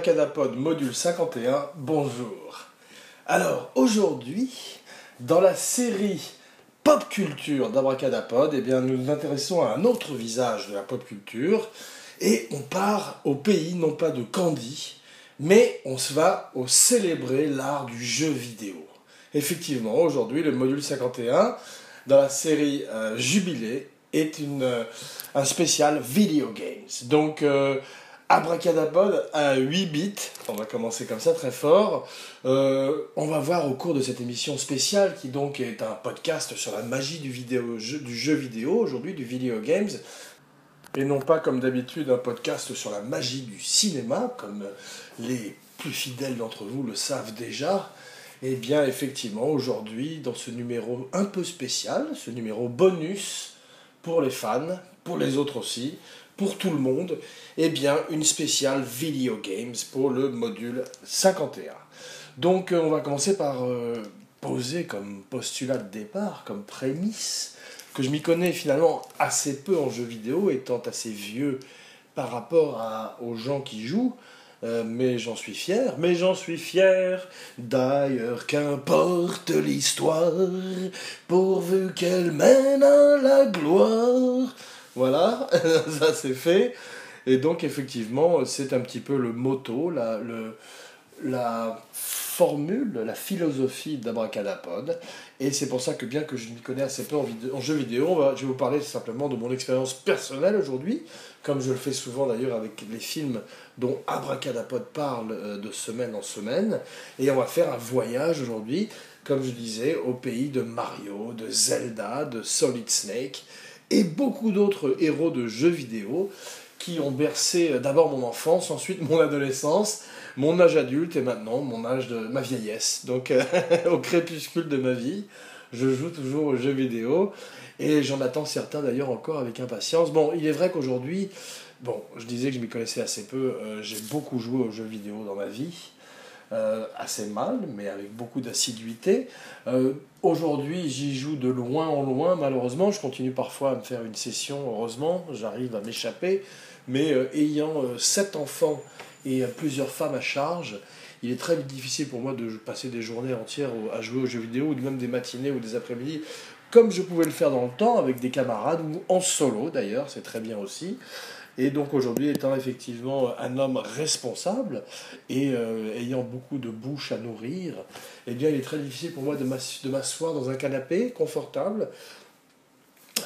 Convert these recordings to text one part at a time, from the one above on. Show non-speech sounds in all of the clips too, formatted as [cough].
Abracadapod module 51, bonjour. Alors aujourd'hui, dans la série pop culture d'Abracadapod, eh bien, nous nous intéressons à un autre visage de la pop culture et on part au pays non pas de Candy, mais on se va au célébrer l'art du jeu vidéo. Effectivement, aujourd'hui, le module 51 dans la série euh, Jubilé est une, euh, un spécial video games. Donc, euh, Abracadapod à 8 bits, on va commencer comme ça très fort. Euh, on va voir au cours de cette émission spéciale, qui donc est un podcast sur la magie du, vidéo, du jeu vidéo, aujourd'hui du video games, et non pas comme d'habitude un podcast sur la magie du cinéma, comme les plus fidèles d'entre vous le savent déjà. Eh bien, effectivement, aujourd'hui, dans ce numéro un peu spécial, ce numéro bonus pour les fans, pour les autres aussi, pour tout le monde, eh bien, une spéciale Video Games pour le module 51. Donc, euh, on va commencer par euh, poser comme postulat de départ, comme prémisse, que je m'y connais finalement assez peu en jeux vidéo, étant assez vieux par rapport aux gens qui jouent. Euh, mais j'en suis fier, mais j'en suis fier. D'ailleurs, qu'importe l'histoire, pourvu qu'elle mène à la gloire. Voilà, [laughs] ça c'est fait. Et donc, effectivement, c'est un petit peu le motto, la, le, la formule, la philosophie d'Abracadapod. Et c'est pour ça que, bien que je m'y connais assez peu en, en jeu vidéo, je vais vous parler simplement de mon expérience personnelle aujourd'hui, comme je le fais souvent d'ailleurs avec les films dont Abracadapod parle euh, de semaine en semaine. Et on va faire un voyage aujourd'hui, comme je disais, au pays de Mario, de Zelda, de Solid Snake et beaucoup d'autres héros de jeux vidéo qui ont bercé euh, d'abord mon enfance, ensuite mon adolescence, mon âge adulte et maintenant mon âge de ma vieillesse. Donc euh, [laughs] au crépuscule de ma vie, je joue toujours aux jeux vidéo et j'en attends certains d'ailleurs encore avec impatience. Bon, il est vrai qu'aujourd'hui, bon, je disais que je m'y connaissais assez peu, euh, j'ai beaucoup joué aux jeux vidéo dans ma vie. Euh, assez mal, mais avec beaucoup d'assiduité. Euh, aujourd'hui, j'y joue de loin en loin, malheureusement. Je continue parfois à me faire une session, heureusement, j'arrive à m'échapper. Mais euh, ayant sept enfants et plusieurs femmes à charge, il est très difficile pour moi de passer des journées entières à jouer aux jeux vidéo, ou même des matinées ou des après-midi, comme je pouvais le faire dans le temps, avec des camarades, ou en solo d'ailleurs, c'est très bien aussi. Et donc aujourd'hui, étant effectivement un homme responsable et euh, ayant beaucoup de bouche à nourrir, eh bien il est très difficile pour moi de m'asseoir dans un canapé confortable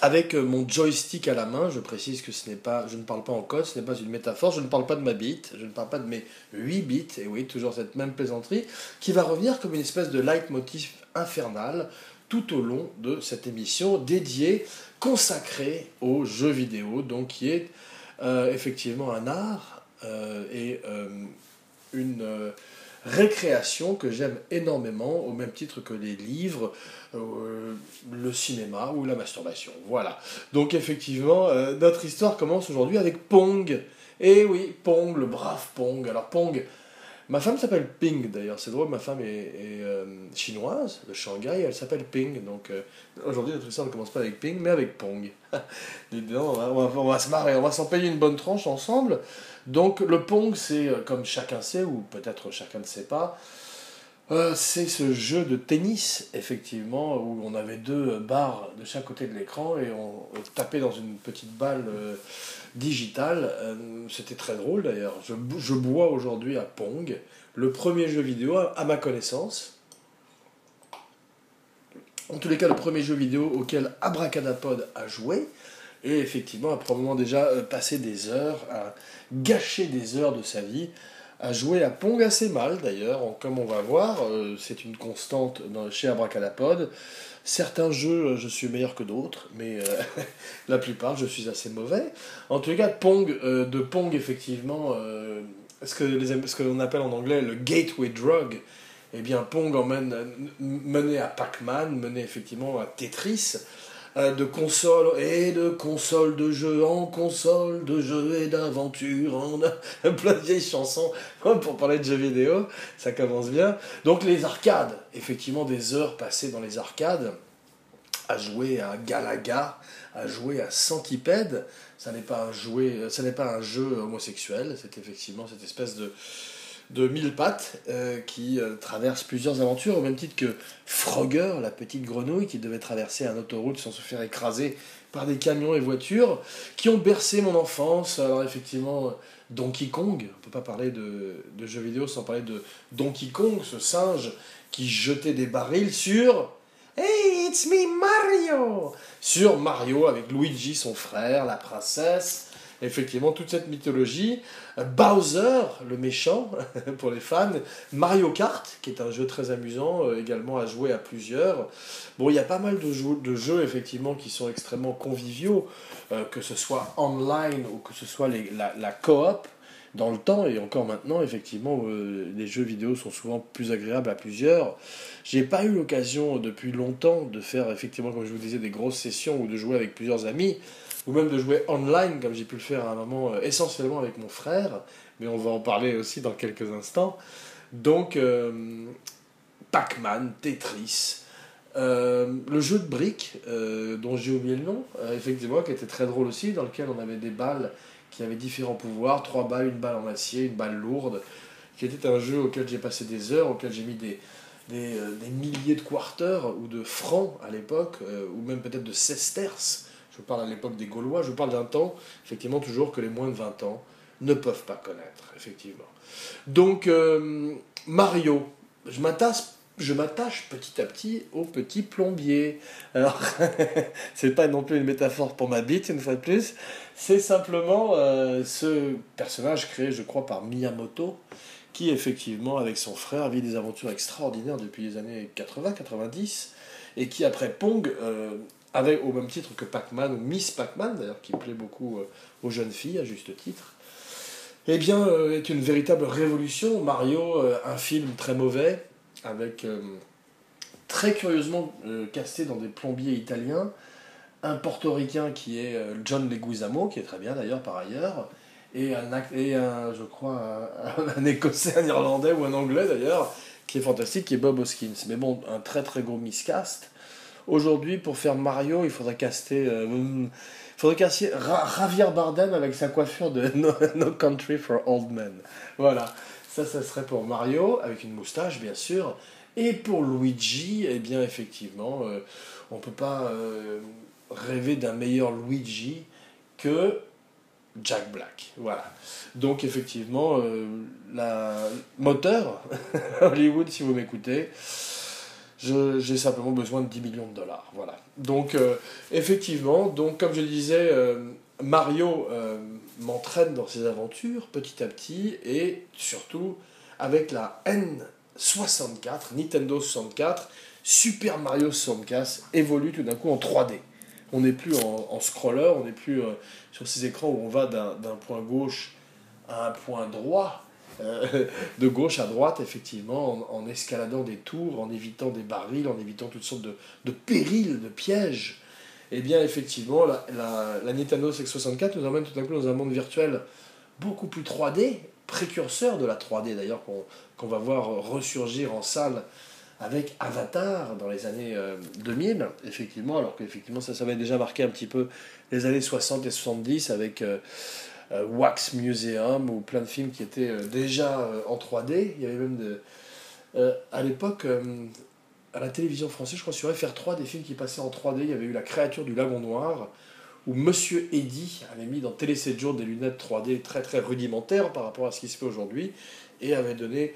avec euh, mon joystick à la main, je précise que ce n'est pas, je ne parle pas en code, ce n'est pas une métaphore, je ne parle pas de ma bite, je ne parle pas de mes 8 bits, et oui, toujours cette même plaisanterie, qui va revenir comme une espèce de leitmotiv infernal tout au long de cette émission dédiée, consacrée aux jeux vidéo, donc qui est euh, effectivement un art euh, et euh, une récréation que j'aime énormément, au même titre que les livres, le cinéma ou la masturbation. Voilà. Donc effectivement, notre histoire commence aujourd'hui avec Pong. Et oui, Pong, le brave Pong. Alors Pong, Ma femme s'appelle Ping d'ailleurs, c'est drôle, ma femme est, euh, chinoise de Shanghai, elle s'appelle Ping. Donc euh, aujourd'hui notre histoire ne commence pas avec Ping, mais avec Pong. [laughs] on, va, on, va, se marrer, on va s'en payer une bonne tranche ensemble. Donc le Pong, c'est euh, comme chacun sait, ou peut-être chacun ne sait pas, c'est ce jeu de tennis, effectivement, où on avait deux barres de chaque côté de l'écran et on, tapait dans une petite balle digital. Euh, c'était très drôle d'ailleurs. Je, bois aujourd'hui à Pong, le premier jeu vidéo à, ma connaissance. En tous les cas, le premier jeu vidéo auquel Abracadapod a joué. Et effectivement, a probablement déjà euh, passé des heures, à gâcher des heures de sa vie, à jouer à Pong assez mal d'ailleurs, comme on va voir. Euh, c'est une constante chez Abracadapod. Certains jeux, euh, je suis meilleur que d'autres, mais euh, [laughs] la plupart, je suis assez mauvais. En tout cas, Pong, de Pong, effectivement, ce que les, ce qu'on appelle en anglais le gateway drug, eh bien, Pong emmène, mené à Pac-Man, mené effectivement à Tetris, de console et de console de jeu en console de jeu et d'aventure en [laughs] plein de vieilles chansons. [laughs] Pour parler de jeux vidéo ça commence bien. Donc les arcades. Effectivement des heures passées dans les arcades à jouer à Galaga à jouer à Centipede jouet, ça n'est pas un jeu homosexuel, c'est effectivement cette espèce de, de mille pattes euh, qui euh, traverse plusieurs aventures, au même titre que Frogger, la petite grenouille qui devait traverser un autoroute sans se faire écraser par des camions et voitures, qui ont bercé mon enfance. Alors effectivement, Donkey Kong, on peut pas parler de, de jeux vidéo sans parler de Donkey Kong, ce singe qui jetait des barils sur... Hey, it's me Mario Sur Mario avec Luigi, son frère, la princesse, effectivement toute cette mythologie. Bowser, le méchant, [laughs] pour les fans. Mario Kart, qui est un jeu très amusant, euh, également à jouer à plusieurs. Bon, il y a pas mal de jeux, effectivement, qui sont extrêmement conviviaux, euh, que ce soit online ou que ce soit la coop dans le temps et encore maintenant, effectivement, euh, les jeux vidéo sont souvent plus agréables à plusieurs. J'ai pas eu l'occasion depuis longtemps de faire, effectivement, comme je vous disais, des grosses sessions ou de jouer avec plusieurs amis ou même de jouer online, comme j'ai pu le faire à un moment, euh, essentiellement avec mon frère, mais on va en parler aussi dans quelques instants. Donc, euh, Pac-Man, Tetris, euh, le jeu de briques, dont j'ai oublié le nom, effectivement, qui était très drôle aussi, dans lequel on avait des balles qui avaient différents pouvoirs, trois balles, une balle en acier, une balle lourde, qui était un jeu auquel j'ai passé des heures, auquel j'ai mis des, des, des, milliers de quarters ou de francs à l'époque, ou même peut-être de sesterces je parle à l'époque des Gaulois, je parle d'un temps, effectivement, toujours que les moins de 20 ans ne peuvent pas connaître, effectivement. Donc, euh, Mario, je m'attache petit à petit au petit plombier. Alors, [laughs] c'est pas non plus une métaphore pour ma bite, une fois de plus. C'est simplement euh, ce personnage créé, je crois, par Miyamoto, qui effectivement, avec son frère, vit des aventures extraordinaires depuis les années 80-90, et qui, après Pong, euh, avec, au même titre que Pac-Man, ou Miss Pac-Man d'ailleurs, qui plaît beaucoup euh, aux jeunes filles, à juste titre, eh bien, euh, est une véritable révolution. Mario, euh, un film très mauvais, avec très curieusement casté dans des plombiers italiens, un portoricain qui est John Leguizamo, qui est très bien d'ailleurs par ailleurs, et un, je crois, un, écossais, un irlandais ou un anglais d'ailleurs, qui est fantastique, qui est Bob Hoskins. Mais bon, un très très gros miscast. Aujourd'hui, pour faire Mario, il faudrait caster. Euh, faudrait caster Javier Bardem avec sa coiffure de no, Country for Old Men. Voilà. Ça, ça serait pour Mario, avec une moustache, bien sûr. Et pour Luigi, eh bien, effectivement, euh, on ne peut pas euh, rêver d'un meilleur Luigi que Jack Black. Voilà. Donc, effectivement, la moteur, [laughs] Hollywood, si vous m'écoutez, j'ai simplement besoin de 10 millions de dollars. Voilà. Donc, euh, effectivement, donc, comme je disais, euh, Mario euh, m'entraîne dans ses aventures petit à petit et surtout avec la N64, Nintendo 64, Super Mario 64 évolue tout d'un coup en 3D. On n'est plus en, scroller, on n'est plus sur ces écrans où on va d'un point gauche à un point droit euh, de gauche à droite, effectivement, en, escaladant des tours, en évitant des barils, en évitant toutes sortes de, de périls, de pièges. Et eh bien, effectivement, la, la, la Nintendo 64 nous emmène tout d'un coup dans un monde virtuel beaucoup plus 3D, précurseur de la 3D d'ailleurs, qu'on va voir ressurgir en salle avec Avatar dans les années 2000, euh, effectivement, alors qu'effectivement ça, ça avait déjà marqué un petit peu les années 60 et 70 avec euh, Wax Museum ou plein de films qui étaient euh, déjà euh, en 3D. Il y avait même à l'époque à la télévision française, je crois sur FR3, des films qui passaient en 3D. Il y avait eu La créature du lagon noir, où Monsieur Eddy avait mis dans Télé 7 jours des lunettes 3D très très rudimentaires par rapport à ce qui se fait aujourd'hui, et avait donné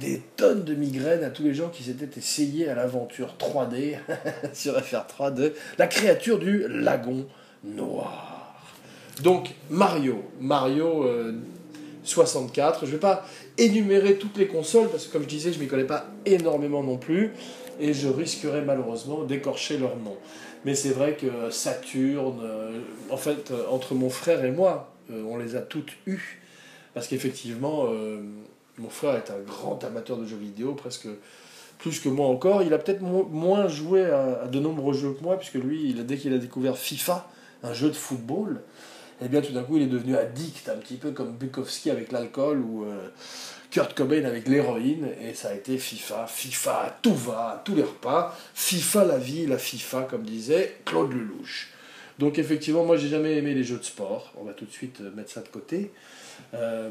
des tonnes de migraines à tous les gens qui s'étaient essayés à l'aventure 3D [laughs] sur FR3 de La créature du lagon noir. Donc Mario, Mario 64, euh, je ne vais pas énumérer toutes les consoles parce que comme je disais, je ne m'y connais pas énormément non plus et je risquerais malheureusement d'écorcher leur nom. Mais c'est vrai que Saturne, euh, en fait, euh, entre mon frère et moi, on les a toutes eues parce qu'effectivement, mon frère est un grand amateur de jeux vidéo, presque plus que moi encore. Il a peut-être moins joué à, de nombreux jeux que moi, puisque lui, dès qu'il a découvert FIFA, un jeu de football, et eh bien tout d'un coup il est devenu addict, un petit peu comme Bukowski avec l'alcool ou euh, Kurt Cobain avec l'héroïne, et ça a été FIFA, FIFA, tout va, tous les repas, FIFA la vie, la FIFA comme disait Claude Lelouch. Donc effectivement, moi j'ai jamais aimé les jeux de sport. On va tout de suite euh, mettre ça de côté. Euh,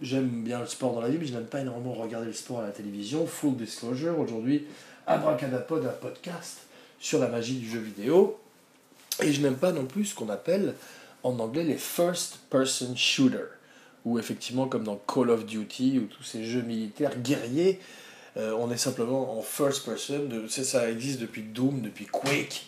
j'aime bien le sport dans la vie, mais je n'aime pas énormément regarder le sport à la télévision. Full disclosure, aujourd'hui, Abracadapod, un podcast sur la magie du jeu vidéo. Et je n'aime pas non plus ce qu'on appelle en anglais les first person shooter, où effectivement, comme dans Call of Duty ou tous ces jeux militaires guerriers, euh, on est simplement en first person. Ça existe depuis Doom, depuis Quake.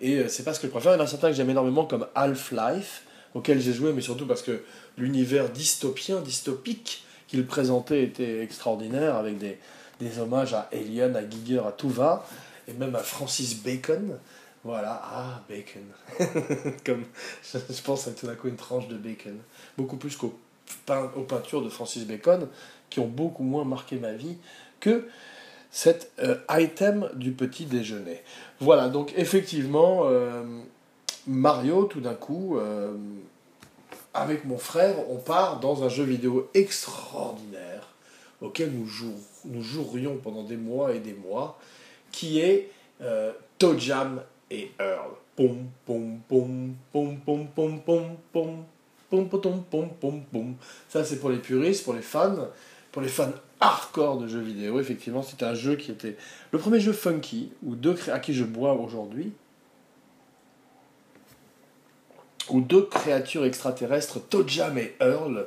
Et euh, c'est pas ce que je préfère. Il y en a certains que j'aime énormément, comme Half-Life, auquel j'ai joué, mais surtout parce que l'univers dystopien, dystopique qu'il présentait était extraordinaire, avec des, des hommages à Alien, à Giger, à tout va, et même à Francis Bacon. Voilà, ah, bacon. [laughs] Comme, je pense à tout d'un coup une tranche de bacon. Beaucoup plus qu'aux aux peintures de Francis Bacon, qui ont beaucoup moins marqué ma vie que cet euh, item du petit déjeuner. Voilà, donc effectivement, euh, Mario, tout d'un coup, euh, avec mon frère, on part dans un jeu vidéo extraordinaire auquel nous, nous jouerions pendant des mois et des mois, qui est Toe Jam et Earl. Pom, pom, pom, pom, pom, pom, pom, pom, pom, pom, pom, pom, pom. Ça, c'est pour les puristes, pour les fans, pour les fans hardcore de jeux vidéo. Effectivement, c'était un jeu qui était le premier jeu funky, deux à qui je bois aujourd'hui, où deux créatures extraterrestres, Tojam et Earl,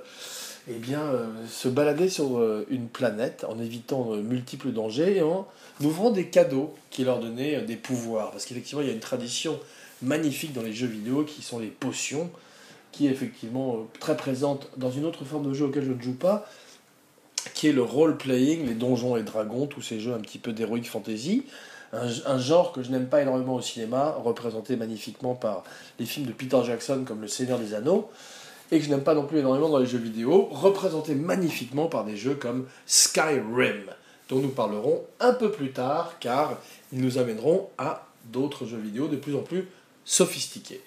eh bien, euh, se baladaient sur euh, une planète en évitant euh, multiples dangers et en ouvrant des cadeaux qui leur donnaient des pouvoirs. Parce qu'effectivement, il y a une tradition magnifique dans les jeux vidéo qui sont les potions, qui est effectivement très présente dans une autre forme de jeu auquel je ne joue pas, qui est le role-playing, les donjons et dragons, tous ces jeux un petit peu d'heroic fantasy. Un, genre que je n'aime pas énormément au cinéma, représenté magnifiquement par les films de Peter Jackson comme Le Seigneur des Anneaux, et que je n'aime pas non plus énormément dans les jeux vidéo, représenté magnifiquement par des jeux comme Skyrim, dont nous parlerons un peu plus tard, car ils nous amèneront à d'autres jeux vidéo de plus en plus sophistiqués.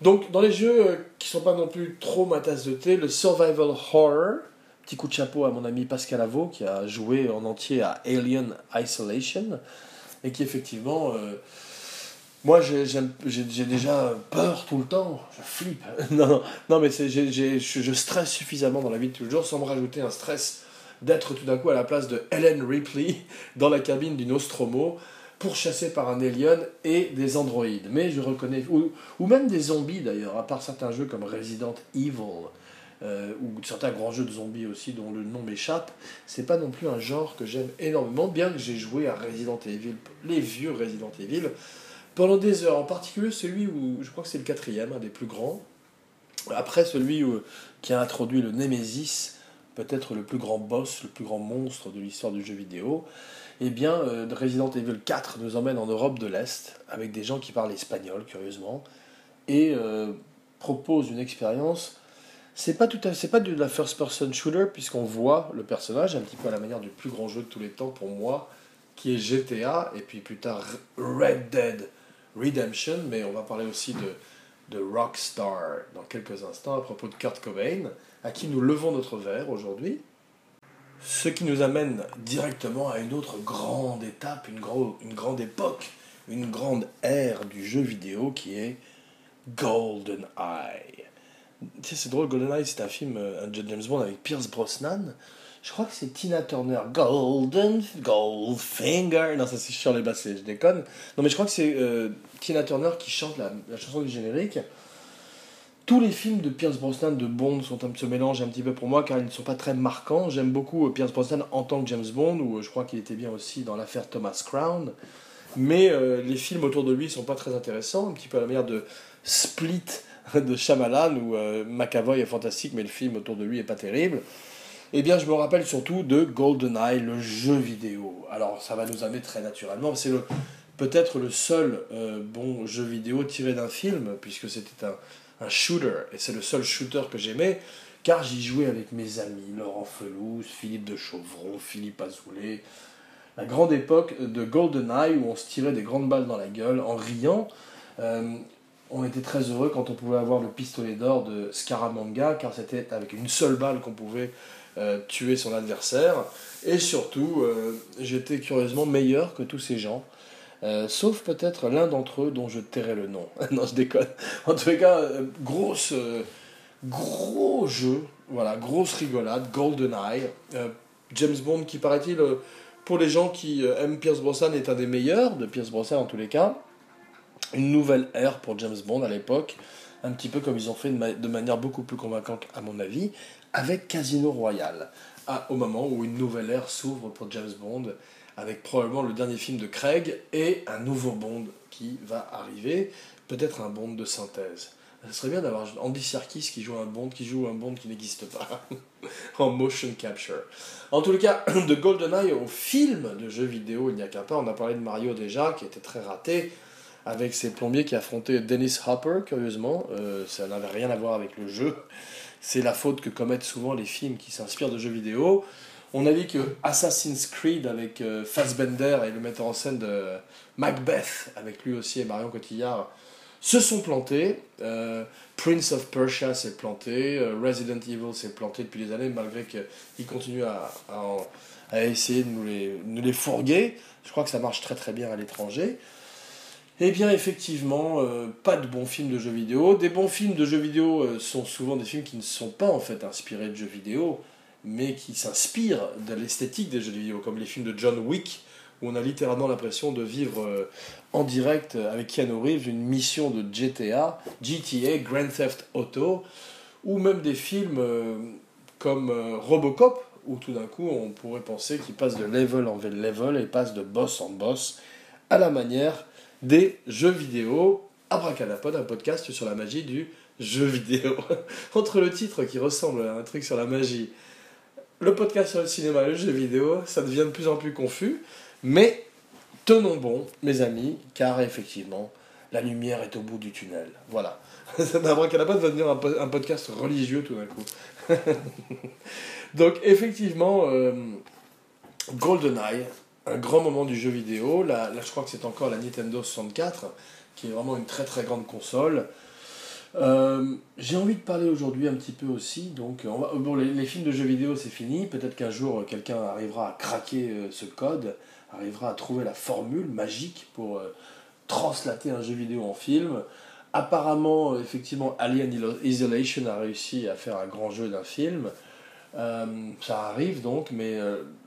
Donc, dans les jeux euh, qui sont pas non plus trop ma tasse de thé, le survival horror, Petit coup de chapeau à mon ami Pascal Avaux qui a joué en entier à Alien Isolation et qui effectivement, euh, moi j'ai déjà peur tout le temps, je flippe. [laughs] non, non, mais je, je stresse suffisamment dans la vie de tous les jours sans me rajouter un stress d'être tout d'un coup à la place de Ellen Ripley [laughs] dans la cabine du Nostromo pourchassé par un alien et des androïdes. Mais je reconnais, ou, ou même des zombies d'ailleurs, à part certains jeux comme Resident Evil, euh, ou certains grands jeux de zombies aussi dont le nom m'échappe, c'est pas non plus un genre que j'aime énormément, bien que j'ai joué à Resident Evil, les vieux Resident Evil, pendant des heures, en particulier celui où, je crois que c'est le quatrième, un des plus grands, après celui où, qui a introduit le Nemesis, peut-être le plus grand boss, le plus grand monstre de l'histoire du jeu vidéo, eh bien, euh, Resident Evil 4 nous emmène en Europe de l'Est, avec des gens qui parlent espagnol, curieusement, et euh, propose une expérience. C'est pas tout c'est pas de la first person shooter puisqu'on voit le personnage un petit peu à la manière du plus grand jeu de tous les temps pour moi qui est GTA et puis plus tard Red Dead Redemption mais on va parler aussi de, de Rockstar dans quelques instants à propos de Kurt Cobain à qui nous levons notre verre aujourd'hui ce qui nous amène directement à une autre grande étape une, une grande époque une grande ère du jeu vidéo qui est GoldenEye tu sais, c'est drôle, GoldenEye, c'est un film, euh, un James Bond avec Pierce Brosnan. Je crois que c'est Tina Turner. Golden, Goldfinger. Non, ça c'est sur les bassets, je déconne. Non, mais je crois que c'est euh, Tina Turner qui chante la, chanson du générique. Tous les films de Pierce Brosnan de Bond sont un, se mélangent un petit peu pour moi car ils ne sont pas très marquants. J'aime beaucoup euh, Pierce Brosnan en tant que James Bond, ou je crois qu'il était bien aussi dans l'affaire Thomas Crown. Mais les films autour de lui sont pas très intéressants, un petit peu à la manière de Split [laughs] de Shyamalan où euh, McAvoy est fantastique mais le film autour de lui est pas terrible. Eh bien, je me rappelle surtout de GoldenEye, le jeu vidéo. Alors, ça va nous amener très naturellement. C'est peut-être le seul euh, bon jeu vidéo tiré d'un film, puisque c'était un, un shooter, et c'est le seul shooter que j'aimais, car j'y jouais avec mes amis, Laurent Felouz, Philippe de Chauvron, Philippe Azoulay. La grande époque de GoldenEye, où on se tirait des grandes balles dans la gueule en riant. Euh, on était très heureux quand on pouvait avoir le pistolet d'or de Scaramanga, car c'était avec une seule balle qu'on pouvait euh, tuer son adversaire. Et surtout, euh, j'étais curieusement meilleur que tous ces gens. Euh, sauf peut-être l'un d'entre eux dont je tairai le nom. [laughs] non, je déconne. En tous les cas, grosse, gros jeu, voilà, grosse rigolade, GoldenEye. James Bond qui, paraît-il, pour les gens qui aiment Pierce Brosnan, est un des meilleurs de Pierce Brosnan en tous les cas. Une nouvelle ère pour James Bond à l'époque, un petit peu comme ils ont fait de, manière beaucoup plus convaincante à mon avis, avec Casino Royale, au moment où une nouvelle ère s'ouvre pour James Bond avec probablement le dernier film de Craig et un nouveau Bond qui va arriver, peut-être un Bond de synthèse. Ce serait bien d'avoir Andy Serkis qui joue un Bond qui joue un Bond qui n'existe pas [laughs] en motion capture. En tout cas, [clears throat] de GoldenEye au film de jeux vidéo, il n'y a qu'un pas. On a parlé de Mario déjà, qui était très raté, avec ses plombiers qui affrontaient Dennis Hopper, curieusement. Euh, ça n'avait rien à voir avec le jeu. C'est la faute que commettent souvent les films qui s'inspirent de jeux vidéo. On a dit que Assassin's Creed avec euh, Fassbender et le metteur en scène de Macbeth, avec lui aussi et Marion Cotillard, se sont plantés. Euh, Prince of Persia s'est planté. Euh, Resident Evil s'est planté depuis des années, malgré qu'il continue à, à, essayer de nous les, nous les fourguer. Je crois que ça marche très très bien à l'étranger. Eh bien, effectivement, pas de bons films de jeux vidéo. Des bons films de jeux vidéo sont souvent des films qui ne sont pas en fait inspirés de jeux vidéo mais qui s'inspire de l'esthétique des jeux vidéo, comme les films de John Wick, où on a littéralement l'impression de vivre euh, en direct avec Keanu Reeves une mission de GTA, GTA, Grand Theft Auto, ou même des films euh, comme euh, Robocop, où tout d'un coup on pourrait penser qu'il passe de level en level et passe de boss en boss, à la manière des jeux vidéo. Abracadapod, un podcast sur la magie du jeu vidéo. [laughs] Entre le titre qui ressemble à un truc sur la magie le podcast sur le cinéma et le jeu vidéo, ça devient de plus en plus confus. Mais tenons bon, mes amis, car effectivement, la lumière est au bout du tunnel. Voilà. [laughs] Abracadabra va devenir un, podcast religieux tout d'un coup. [laughs] Donc, effectivement, euh, GoldenEye, un grand moment du jeu vidéo. Là, je crois que c'est encore la Nintendo 64, qui est vraiment une très très grande console. Euh, j'ai envie de parler aujourd'hui un petit peu aussi. Donc, les, films de jeux vidéo, c'est fini. Peut-être qu'un jour, quelqu'un arrivera à craquer euh, ce code, arrivera à trouver la formule magique pour euh, translater un jeu vidéo en film. Apparemment, effectivement, Alien Isolation a réussi à faire un grand jeu d'un film. Ça arrive donc, mais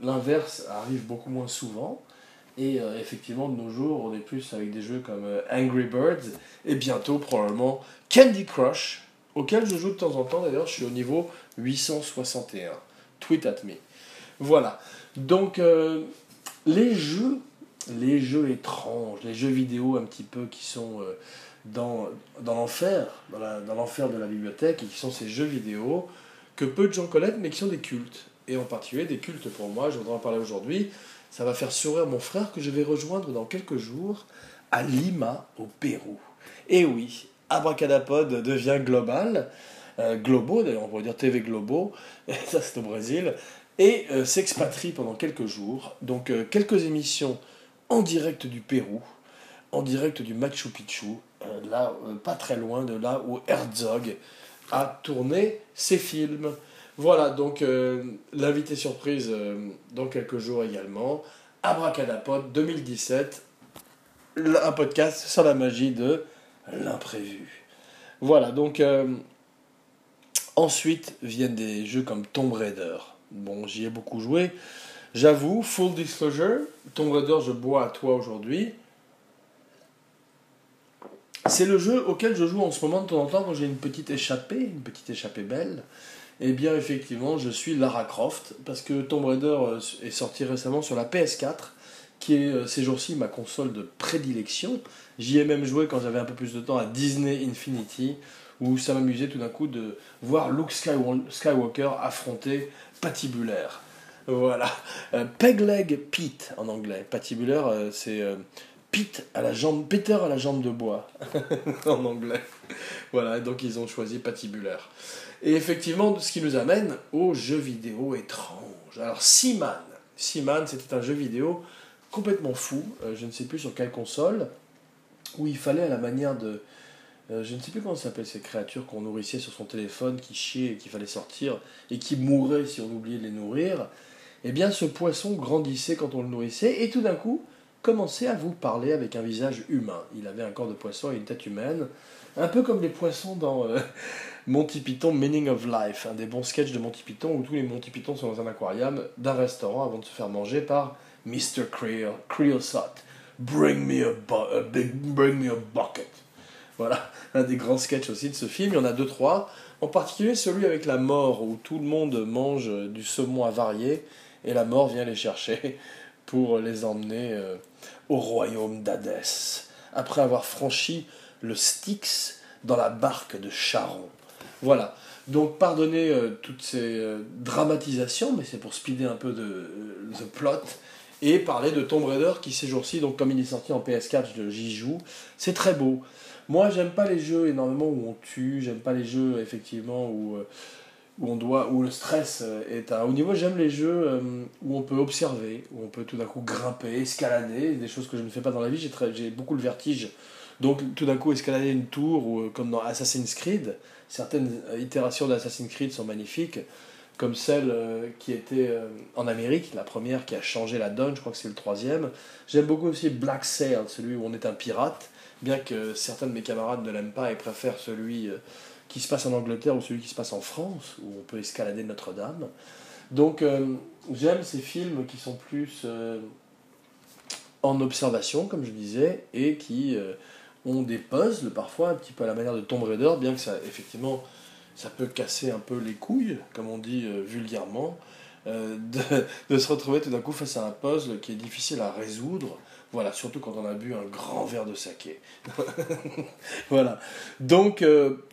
l'inverse arrive beaucoup moins souvent. Et euh, effectivement, de nos jours, on est plus avec des jeux comme euh, Angry Birds et bientôt probablement Candy Crush, auquel je joue de temps en temps. D'ailleurs, je suis au niveau 861. Tweet at me. Voilà. Donc, euh, les jeux, les jeux étranges, les jeux vidéo un petit peu qui sont dans, dans l'enfer, dans l'enfer de la bibliothèque, et qui sont ces jeux vidéo que peu de gens connaissent, mais qui sont des cultes. Et en particulier des cultes pour moi, je voudrais en parler aujourd'hui ça va faire sourire mon frère que je vais rejoindre dans quelques jours à Lima, au Pérou. Et oui, Abracadapod devient global, euh, Globo, d'ailleurs on pourrait dire TV Globo, [laughs] ça c'est au Brésil, et euh, s'expatrie pendant quelques jours. Donc euh, quelques émissions en direct du Pérou, en direct du Machu Picchu, là pas très loin de là où Herzog a tourné ses films. Voilà, donc euh, l'invité surprise euh, dans quelques jours également. Abracadapod 2017, un podcast sur la magie de l'imprévu. Voilà, donc euh, ensuite viennent des jeux comme Tomb Raider. Bon, j'y ai beaucoup joué. J'avoue, full disclosure, Tomb Raider, je bois à toi aujourd'hui. C'est le jeu auquel je joue en ce moment de temps en temps quand j'ai une petite échappée, une petite échappée belle. Eh bien, effectivement, je suis Lara Croft, parce que Tomb Raider euh, est sorti récemment sur la PS4, qui est euh, ces jours-ci ma console de prédilection. J'y ai même joué quand j'avais un peu plus de temps à Disney Infinity, où ça m'amusait tout d'un coup de voir Luke Skywalker affronter Patibulaire. Voilà. Euh, Pegleg Pete en anglais. Patibulaire, c'est Pete à la jambe, Peter à la jambe de bois [laughs] en anglais. Voilà, donc ils ont choisi Patibulaire. Et effectivement, ce qui nous amène aux jeux vidéo étranges. Alors, Seaman. Seaman, c'était un jeu vidéo complètement fou, euh, je ne sais plus sur quelle console, où il fallait à la manière de... Euh, je ne sais plus comment s'appellent ces créatures qu'on nourrissait sur son téléphone, qui chiaient et qu'il fallait sortir, et qui mouraient si on oubliait de les nourrir. Eh bien, ce poisson grandissait quand on le nourrissait, et tout d'un coup, commencer à vous parler avec un visage humain. Il avait un corps de poisson et une tête humaine, un peu comme les poissons dans euh, [laughs] Monty Python Meaning of Life, un des bons sketchs de Monty Python où tous les Monty Python sont dans un aquarium d'un restaurant avant de se faire manger par Mr. Creosote. Bring me a, big, bring me a bucket. Voilà, un des grands sketchs aussi de ce film. Il y en a deux, trois. En particulier celui avec la mort, où tout le monde mange du saumon avarié et la mort vient les chercher pour les emmener euh, au royaume d'Hadès, après avoir franchi le Styx dans la barque de Charon. Voilà. Donc pardonnez euh, toutes ces euh, dramatisations, mais c'est pour speeder un peu de the plot et parler de Tomb Raider qui ces jours-ci, donc comme il est sorti en PS4, j'y joue, c'est très beau. Moi, j'aime pas les jeux énormément où on tue, j'aime pas les jeux effectivement où, euh, où, on doit, où le stress euh, est à haut niveau. J'aime les jeux euh, où on peut observer, où on peut tout d'un coup grimper, escalader, des choses que je ne fais pas dans la vie. J'ai beaucoup le vertige. Donc tout d'un coup escalader une tour, ou, comme dans Assassin's Creed, certaines itérations d'Assassin's Creed sont magnifiques, comme celle qui était en Amérique, la première qui a changé la donne, je crois que c'est le troisième. J'aime beaucoup aussi Black Sail, celui où on est un pirate bien que certains de mes camarades ne l'aiment pas et préfèrent celui euh, qui se passe en Angleterre ou celui qui se passe en France, où on peut escalader Notre-Dame. Donc euh, j'aime ces films qui sont plus euh, en observation, comme je disais, et qui ont des puzzles, parfois un petit peu à la manière de Tomb Raider, bien que ça, effectivement, ça peut casser un peu les couilles, comme on dit vulgairement, de, [laughs] de, se retrouver tout d'un coup face à un puzzle qui est difficile à résoudre, voilà, surtout quand on a bu un grand verre de saké. [laughs] voilà. Donc, euh,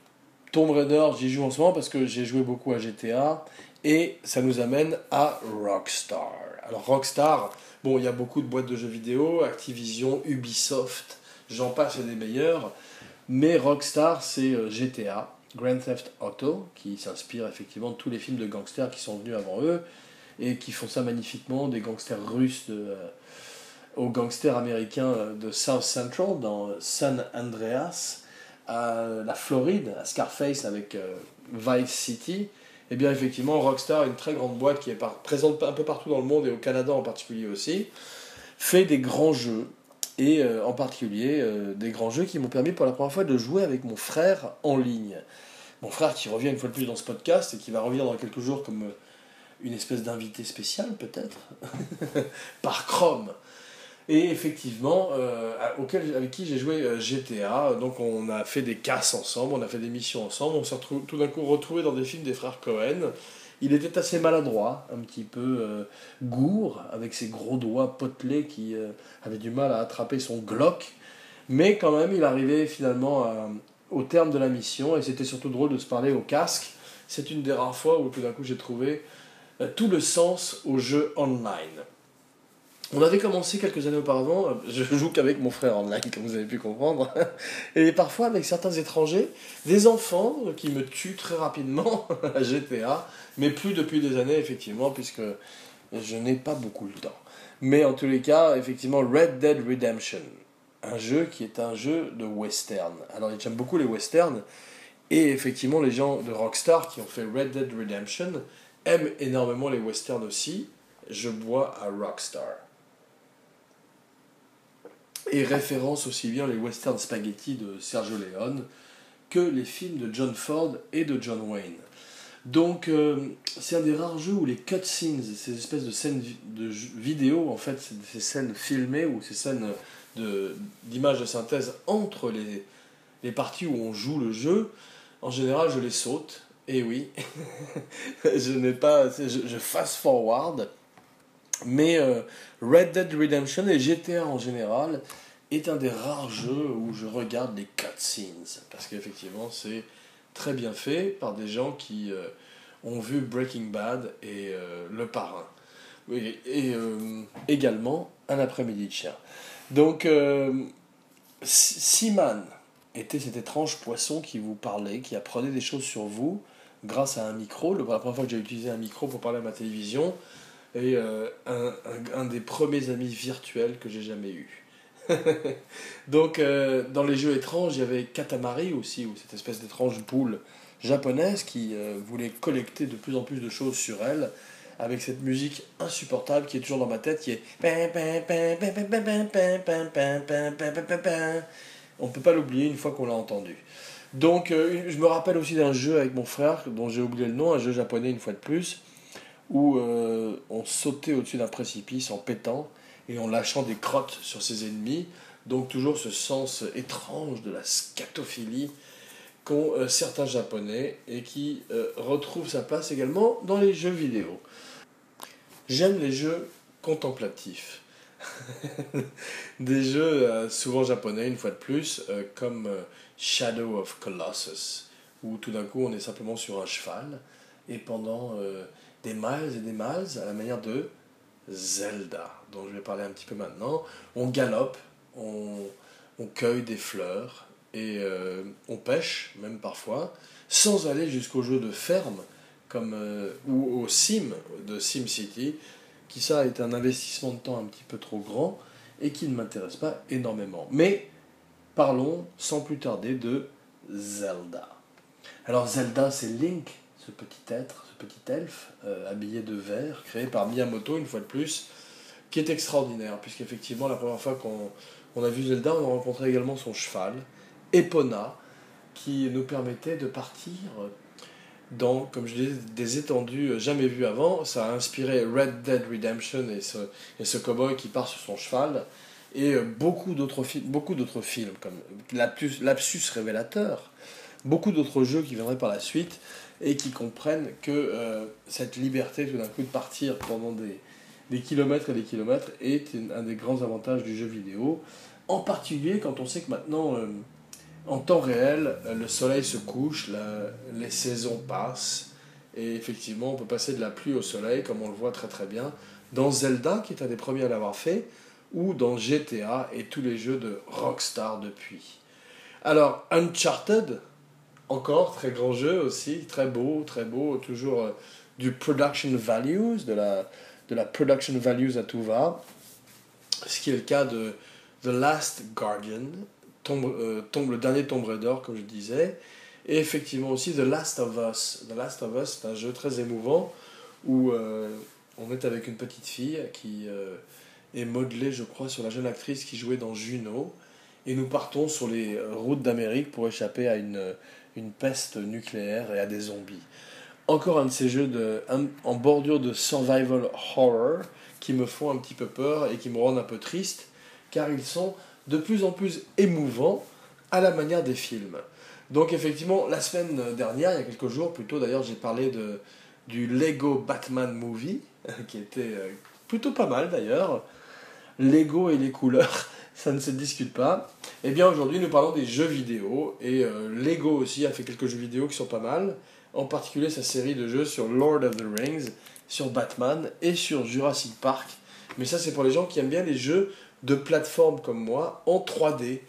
Tomb Raider, j'y joue en ce moment parce que j'ai joué beaucoup à GTA et ça nous amène à Rockstar. Alors, Rockstar, bon, il y a beaucoup de boîtes de jeux vidéo, Activision, Ubisoft, j'en passe des meilleurs, mais Rockstar, c'est euh, GTA, Grand Theft Auto, qui s'inspire effectivement de tous les films de gangsters qui sont venus avant eux et qui font ça magnifiquement, des gangsters russes. Euh, aux gangsters américains de South Central, dans San Andreas, à la Floride, à Scarface avec euh, Vice City, et eh bien effectivement Rockstar, une très grande boîte qui est présente un peu partout dans le monde et au Canada en particulier aussi, fait des grands jeux. Et euh, en particulier euh, des grands jeux qui m'ont permis pour la première fois de jouer avec mon frère en ligne. Mon frère qui revient une fois de plus dans ce podcast et qui va revenir dans quelques jours comme une espèce d'invité spécial peut-être, [laughs] par Chrome. Et effectivement, euh, avec qui j'ai joué euh, GTA, donc on a fait des casses ensemble, on a fait des missions ensemble, on s'est tout d'un coup retrouvé dans des films des frères Cohen. Il était assez maladroit, un petit peu euh, gourd, avec ses gros doigts potelés qui avaient du mal à attraper son Glock. Mais quand même, il arrivait finalement au terme de la mission, et c'était surtout drôle de se parler au casque. C'est une des rares fois où tout d'un coup j'ai trouvé tout le sens au jeu online. On avait commencé quelques années auparavant, euh, je joue qu'avec mon frère en ligne, comme vous avez pu comprendre, [laughs] et parfois avec certains étrangers, des enfants qui me tuent très rapidement [laughs] à GTA, mais plus depuis des années, effectivement, puisque je n'ai pas beaucoup le temps. Mais en tous les cas, effectivement, Red Dead Redemption, un jeu qui est un jeu de western. Alors j'aime beaucoup les westerns, et effectivement, les gens de Rockstar qui ont fait Red Dead Redemption aiment énormément les westerns aussi. Je bois à Rockstar et référence aussi bien les western spaghetti de Sergio Leone que les films de John Ford et de John Wayne. Donc euh, c'est un des rares jeux où les cutscenes, ces espèces de scènes de vidéo, en fait, ces scènes filmées ou ces scènes d'images de, synthèse entre les, les parties où on joue le jeu, en général je les saute. Et oui, [laughs] je n'ai pas, je fast forward mais euh, Red Dead Redemption et GTA en général est un des rares jeux où je regarde les cutscenes. Parce qu'effectivement, c'est très bien fait par des gens qui euh, ont vu Breaking Bad et euh, Le Parrain. Et, également Un après-midi de chien. Donc, Seaman était cet étrange poisson qui vous parlait, qui apprenait des choses sur vous grâce à un micro. La première fois que j'ai utilisé un micro pour parler à ma télévision, et euh, un, des premiers amis virtuels que j'ai jamais eu. Donc, euh, dans les jeux étranges, il y avait Katamari aussi, ou cette espèce d'étrange boule japonaise qui euh, voulait collecter de plus en plus de choses sur elle, avec cette musique insupportable qui est toujours dans ma tête, qui est... On ne peut pas l'oublier une fois qu'on l'a entendu. Donc, je me rappelle aussi d'un jeu avec mon frère, dont j'ai oublié le nom, un jeu japonais une fois de plus, où on sautait au-dessus d'un précipice en pétant et en lâchant des crottes sur ses ennemis. Donc toujours ce sens étrange de la scatophilie qu'ont euh, certains japonais et qui euh, retrouve sa place également dans les jeux vidéo. J'aime les jeux contemplatifs. [laughs] Des jeux euh, souvent japonais, une fois de plus, comme Shadow of Colossus, où tout d'un coup on est simplement sur un cheval et pendant des miles et des miles, à la manière de Zelda, dont je vais parler un petit peu maintenant, on galope, on, cueille des fleurs, et euh, on pêche même parfois, sans aller jusqu'au jeu de ferme comme, euh, ou au sim de SimCity, qui ça est un investissement de temps un petit peu trop grand et qui ne m'intéresse pas énormément. Mais parlons sans plus tarder de Zelda. Alors Zelda, c'est Link, ce petit être, petit elfe euh, habillé de vert, créé par Miyamoto une fois de plus, qui est extraordinaire, puisqu'effectivement la première fois qu'on on a vu Zelda, on a rencontré également son cheval, Epona, qui nous permettait de partir dans, comme je disais, des étendues jamais vues avant. Ça a inspiré Red Dead Redemption et ce, et ce cowboy qui part sur son cheval. Et beaucoup d'autres, beaucoup d'autres films, comme Lapsus Révélateur, beaucoup d'autres jeux qui viendraient par la suite et qui comprennent que euh, cette liberté tout d'un coup de partir pendant des, des kilomètres et des kilomètres est un des grands avantages du jeu vidéo. En particulier quand on sait que maintenant, euh, en temps réel, euh, le soleil se couche, les saisons passent, et effectivement, on peut passer de la pluie au soleil, comme on le voit très très bien, dans Zelda, qui est un des premiers à l'avoir fait, ou dans GTA et tous les jeux de Rockstar depuis. Alors, Uncharted, encore, très grand jeu aussi, très beau, très beau, toujours euh, du production values, de la, de la production values à tout va, ce qui est le cas de The Last Guardian, tombe, euh, tombe, le dernier Tomb Raider, comme je disais, et effectivement aussi The Last of Us. The Last of Us, c'est un jeu très émouvant où euh, on est avec une petite fille qui est modelée, je crois, sur la jeune actrice qui jouait dans Juno, et nous partons sur les routes d'Amérique pour échapper à une, une peste nucléaire et à des zombies. Encore un de ces jeux en bordure de survival horror qui me font un petit peu peur et qui me rendent un peu triste, car ils sont de plus en plus émouvant à la manière des films. Donc effectivement, la semaine dernière, il y a quelques jours plutôt, d'ailleurs j'ai parlé de, du Lego Batman Movie, [laughs] qui était euh, plutôt pas mal d'ailleurs. Lego et les couleurs, ça ne se discute pas. Eh bien aujourd'hui, nous parlons des jeux vidéo, et euh, Lego aussi a fait quelques jeux vidéo qui sont pas mal, en particulier sa série de jeux sur Lord of the Rings, sur Batman et sur Jurassic Park. Mais ça, c'est pour les gens qui aiment bien les jeux de plateformes comme moi en 3D,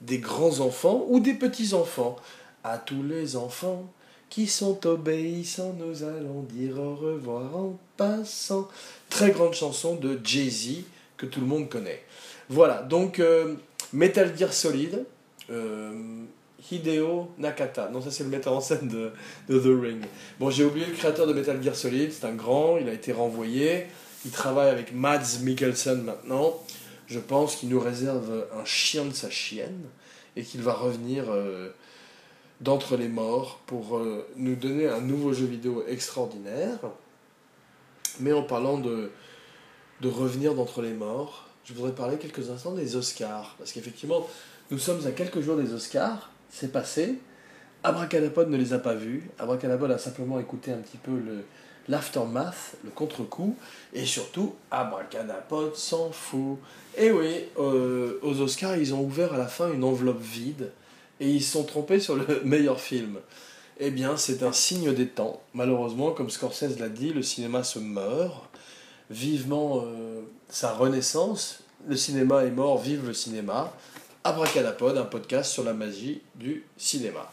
des grands enfants ou des petits enfants. À tous les enfants qui sont obéissants, nous allons dire au revoir en passant. Très grande chanson de Jay-Z que tout le monde connaît. Voilà, donc euh, Metal Gear Solid, euh, Hideo Nakata. Non, ça c'est le metteur en scène de, The Ring. Bon, j'ai oublié le créateur de Metal Gear Solid, c'est un grand, il a été renvoyé. Il travaille avec Mads Mikkelsen maintenant je pense qu'il nous réserve un chien de sa chienne et qu'il va revenir euh, d'entre les morts pour nous donner un nouveau jeu vidéo extraordinaire. Mais en parlant de revenir d'entre les morts, je voudrais parler quelques instants des Oscars. Parce qu'effectivement, nous sommes à quelques jours des Oscars, c'est passé. Abracadapod ne les a pas vus. Abracadapod a simplement écouté un petit peu le, l'aftermath, le contre-coup, et surtout, Abracadapod s'en fout. Et oui, euh, aux Oscars, ils ont ouvert à la fin une enveloppe vide, et ils se sont trompés sur le [laughs] meilleur film. Eh bien, c'est un signe des temps. Malheureusement, comme Scorsese l'a dit, le cinéma se meurt. Vivement euh, sa renaissance. Le cinéma est mort, vive le cinéma. Abracadapod, un podcast sur la magie du cinéma.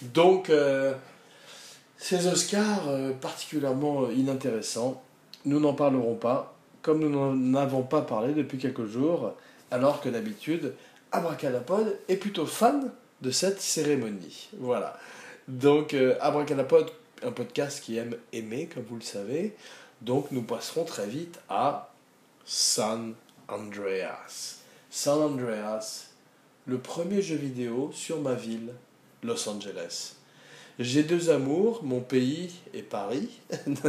Donc, euh, ces Oscars euh, particulièrement inintéressants, nous n'en parlerons pas, comme nous n'en avons pas parlé depuis quelques jours, alors que d'habitude, Abracadapod est plutôt fan de cette cérémonie. Voilà. Donc, Abracadapod, un podcast qui aime aimer, comme vous le savez. Donc nous passerons très vite à San Andreas. San Andreas, le premier jeu vidéo sur ma ville, Los Angeles. J'ai deux amours, mon pays et Paris.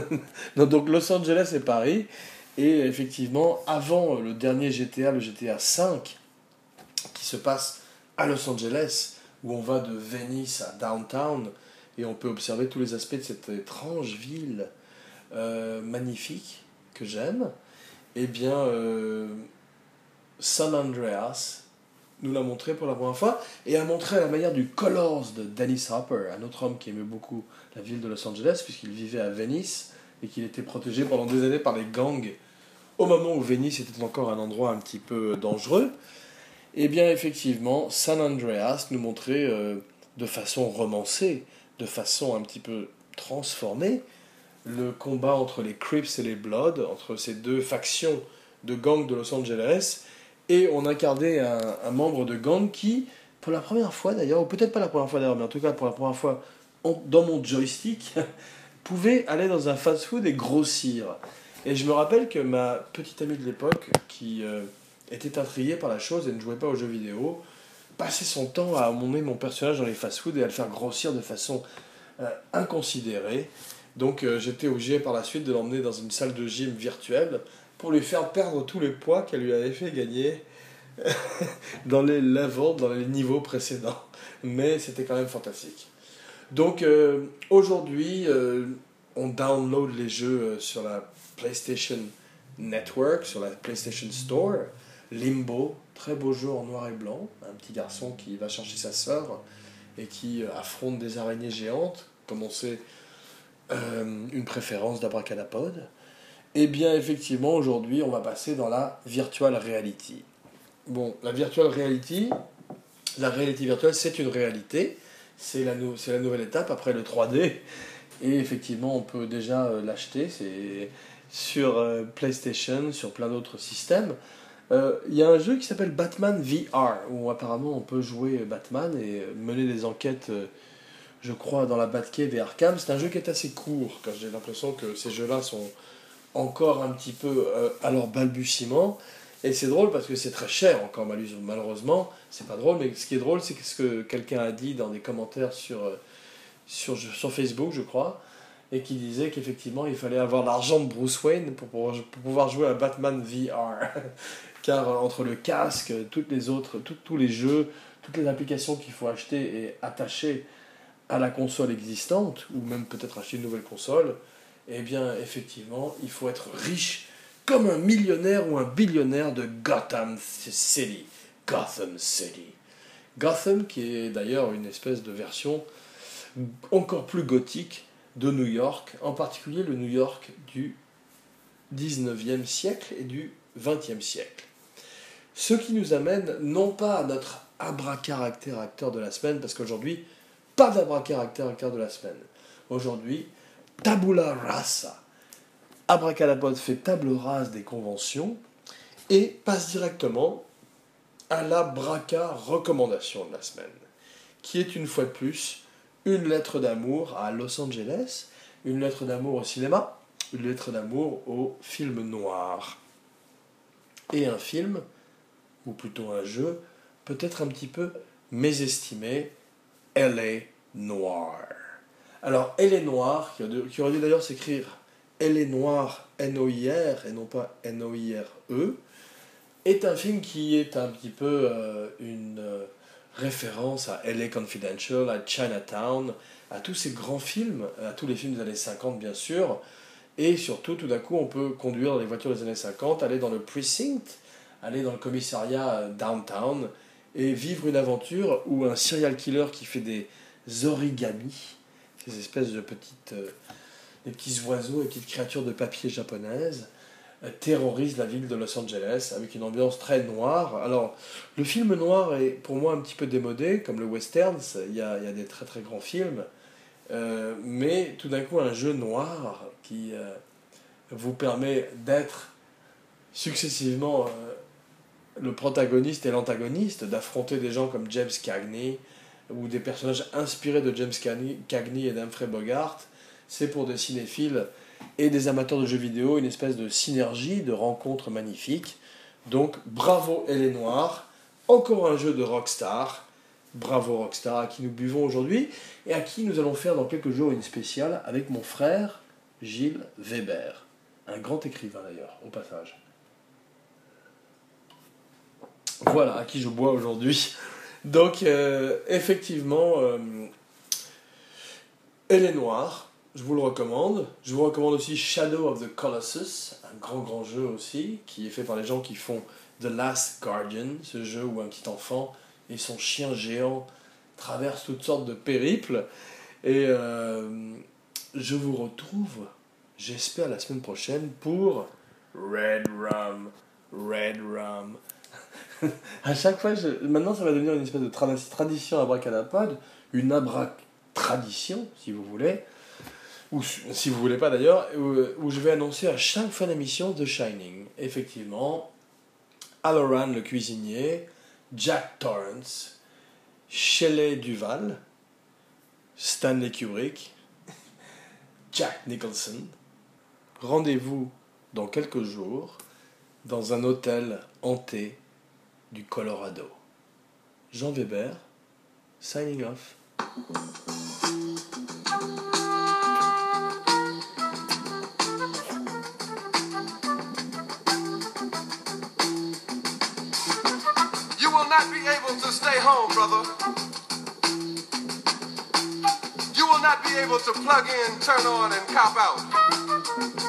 [laughs] donc Los Angeles et Paris. Et effectivement, avant le dernier GTA, le GTA 5, qui se passe à Los Angeles, où on va de Venice à downtown, et on peut observer tous les aspects de cette étrange ville magnifique que j'aime, eh bien, euh, San Andreas nous l'a montré pour la première fois et a montré à la manière du Colors de Dennis Hopper, un autre homme qui aimait beaucoup la ville de Los Angeles puisqu'il vivait à Venice et qu'il était protégé pendant des années par les gangs au moment où Venice était encore un endroit un petit peu dangereux. Eh bien, effectivement, San Andreas nous montrait euh, de façon romancée, de façon un petit peu transformée, le combat entre les Crips et les Bloods, entre ces deux factions de gangs de Los Angeles, et on incarnait un, un membre de gang qui, pour la première fois d'ailleurs, ou peut-être pas la première fois d'ailleurs, mais en tout cas pour la première fois dans mon joystick, [laughs] pouvait aller dans un fast-food et grossir. Et je me rappelle que ma petite amie de l'époque, qui euh, était intriguée par la chose et ne jouait pas aux jeux vidéo, passait son temps à emmener mon personnage dans les fast-food et à le faire grossir de façon euh, inconsidérée. Donc euh, j'étais obligé par la suite de l'emmener dans une salle de gym virtuelle pour lui faire perdre tous les poids qu'elle lui avait fait gagner [laughs] dans les levels, dans les niveaux précédents. Mais c'était quand même fantastique. Donc euh, aujourd'hui, euh, on download les jeux sur la PlayStation Network, sur la PlayStation Store. Limbo, très beau jeu en noir et blanc. Un petit garçon qui va chercher sa sœur et qui affronte des araignées géantes, comme on sait, une préférence d'abracadapod. Eh bien, effectivement, aujourd'hui, on va passer dans la virtual reality. Bon, la virtual reality, la réalité virtuelle, c'est une réalité. C'est la, la nouvelle étape après le 3D. Et effectivement, on peut déjà euh, l'acheter. C'est sur euh, PlayStation, sur plein d'autres systèmes. Euh, il y a un jeu qui s'appelle Batman VR, où apparemment on peut jouer Batman et mener des enquêtes, je crois, dans la Batcave et Arkham. C'est un jeu qui est assez court, quand j'ai l'impression que ces jeux-là sont encore un petit peu euh, à leur balbutiement. Et c'est drôle parce que c'est très cher encore, malheureusement. C'est pas drôle, mais ce qui est drôle, c'est ce que quelqu'un a dit dans des commentaires sur, euh, sur, sur Facebook, je crois, et qui disait qu'effectivement, il fallait avoir l'argent de Bruce Wayne pour, pour, pouvoir jouer à Batman VR. [laughs] Car euh, entre le casque, toutes les autres, tous les jeux, toutes les applications qu'il faut acheter et attacher à la console existante, ou même peut-être acheter une nouvelle console, eh bien, effectivement, il faut être riche comme un millionnaire ou un billionnaire de Gotham City. Gotham City. Gotham, qui est d'ailleurs une espèce de version encore plus gothique de New York, en particulier le New York du 19e siècle et du 20e siècle. Ce qui nous amène non pas à notre abracaractère acteur de la semaine, parce qu'aujourd'hui, pas d'abracaractère acteur de la semaine. Aujourd'hui, tabula rasa. Abracadabra fait table rase des conventions et passe directement à la braca recommandation de la semaine, qui est une fois de plus une lettre d'amour à Los Angeles, une lettre d'amour au cinéma, une lettre d'amour au film noir. Et un film, ou plutôt un jeu, peut-être un petit peu mésestimé, LA Noir. Alors, Elle est noire, qui aurait dû d'ailleurs s'écrire Elle est noire, N-O-I-R, et non pas N-O-I-R-E, est un film qui est un petit peu euh, une euh, référence à LA Confidential, à Chinatown, à tous ces grands films, à tous les films des années 50 bien sûr, et surtout tout d'un coup on peut conduire dans les voitures des années 50, aller dans le precinct, aller dans le commissariat euh, downtown, et vivre une aventure où un serial killer qui fait des origamis, ces espèces de petites, euh, des petits oiseaux et petites créatures de papier japonaises, euh, terrorisent la ville de Los Angeles avec une ambiance très noire. Alors, le film noir est pour moi un petit peu démodé, comme le western, il y a, y a des très très grands films, euh, mais tout d'un coup un jeu noir qui vous permet d'être successivement le protagoniste et l'antagoniste, d'affronter des gens comme James Cagney, ou des personnages inspirés de James Cagney et d'Humphrey Bogart, c'est pour des cinéphiles et des amateurs de jeux vidéo, une espèce de synergie, de rencontre magnifique. Donc bravo Elle est encore un jeu de Rockstar. Bravo Rockstar à qui nous buvons aujourd'hui et à qui nous allons faire dans quelques jours une spéciale avec mon frère Gilles Weber, un grand écrivain d'ailleurs, au passage. Voilà, à qui je bois aujourd'hui. Donc, euh, effectivement, euh, elle est noire. Je vous le recommande. Je vous recommande aussi Shadow of the Colossus, un grand grand jeu aussi, qui est fait par les gens qui font The Last Guardian, ce jeu où un petit enfant et son chien géant traversent toutes sortes de périples. Et euh, je vous retrouve, j'espère, la semaine prochaine pour Red Rum. Red Rum. [laughs] à chaque fois, maintenant ça va devenir une espèce de tradition abracadapod, une abrac-tradition, si vous voulez, ou si vous voulez pas d'ailleurs, où, je vais annoncer à chaque fin d'émission The Shining. Effectivement, Aloran le cuisinier, Jack Torrance, Shelley Duval, Stanley Kubrick, Jack Nicholson. Rendez-vous dans quelques jours dans un hôtel hanté du Colorado. Jean Weber, signing off. You will not be able to stay home, brother. You will not be able to plug in, turn on, and cop out.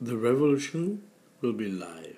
The revolution will be live.